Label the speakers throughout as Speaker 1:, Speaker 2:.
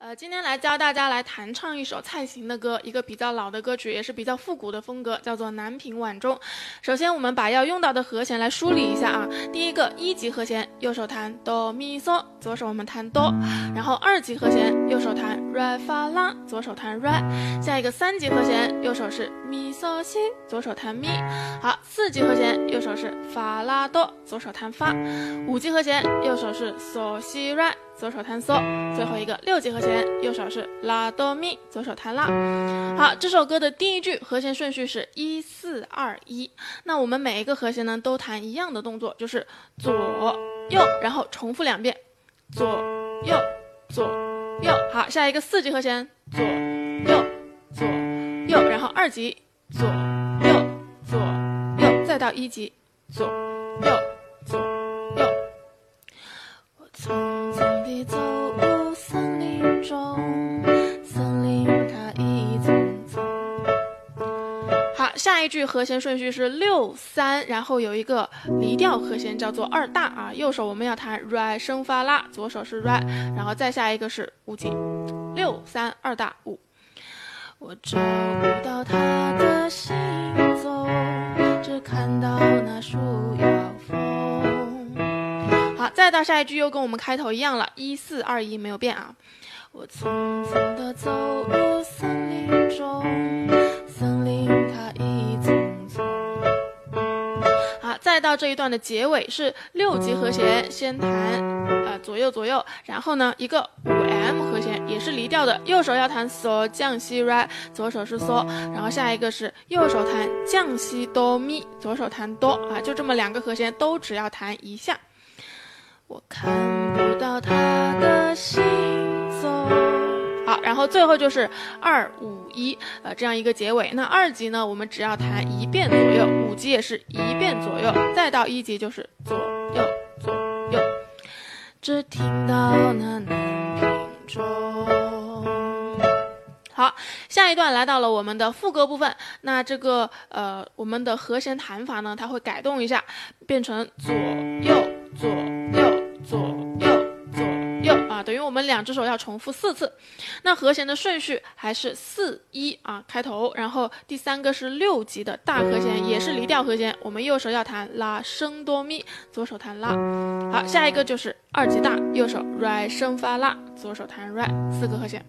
Speaker 1: 呃，今天来教大家来弹唱一首蔡琴的歌，一个比较老的歌曲，也是比较复古的风格，叫做《南屏晚钟》。首先，我们把要用到的和弦来梳理一下啊。第一个一级和弦，右手弹哆咪嗦，左手我们弹哆。然后二级和弦，右手弹 re 发拉，左手弹 re。下一个三级和弦，右手是咪嗦西，左手弹咪。好，四级和弦，右手是发拉哆，左手弹发。五级和弦，右手是嗦西 re。左手弹嗦，最后一个六级和弦，右手是拉哆咪，左手弹拉。好，这首歌的第一句和弦顺序是一四二一。那我们每一个和弦呢，都弹一样的动作，就是左右，然后重复两遍，左右左右。好，下一个四级和弦，左右左右，然后二级左右左右，再到一级左右左右。下一句和弦顺序是六三，然后有一个离调和弦叫做二大啊。右手我们要弹 re 升发拉，左手是 re，然后再下一个是五级，六三二大五。我找不到他的行踪，只看到那树摇风。再到下一句又跟我们开头一样了，一四二一没有变啊。我匆匆的走入一段的结尾是六级和弦，先弹呃左右左右，然后呢一个五 M 和弦，也是离调的，右手要弹嗦降西 re，左手是嗦，然后下一个是右手弹降西哆咪，左手弹哆啊，就这么两个和弦都只要弹一下。我看不到他的行踪。好，然后最后就是二五一，呃，这样一个结尾。那二级呢，我们只要弹一遍左右；五级也是一遍左右，再到一级就是左右左右。只听到那南屏钟。好，下一段来到了我们的副歌部分。那这个呃，我们的和弦弹法呢，它会改动一下，变成左右左右。左右左等于我们两只手要重复四次。那和弦的顺序还是四一啊，开头，然后第三个是六级的大和弦，也是离调和弦。我们右手要弹拉升哆咪，左手弹拉。好，下一个就是二级大，右手 re 升发拉，左手弹 re，四个和弦。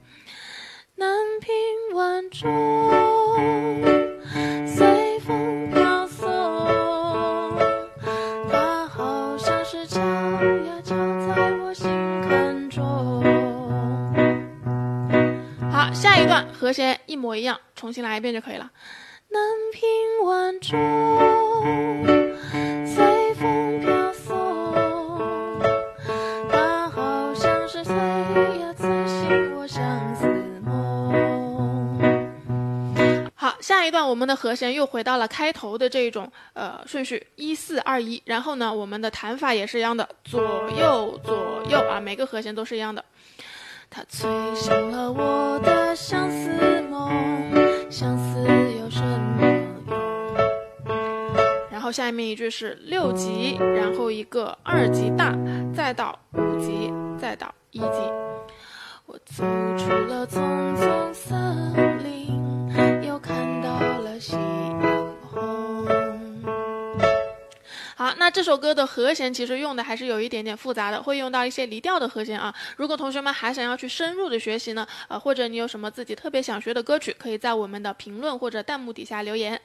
Speaker 1: 南屏晚钟。段和弦一模一样，重新来一遍就可以了。南屏晚钟，随风飘送，它好像是催呀催醒我相思梦。好，下一段我们的和弦又回到了开头的这种呃顺序，一四二一。然后呢，我们的弹法也是一样的，左右左右啊，每个和弦都是一样的。它催生了我的相思梦，相思有什么用？然后下面一句是六级，然后一个二级大，再到五级，再到一级。我走出了匆匆这首歌的和弦其实用的还是有一点点复杂的，会用到一些离调的和弦啊。如果同学们还想要去深入的学习呢，呃，或者你有什么自己特别想学的歌曲，可以在我们的评论或者弹幕底下留言。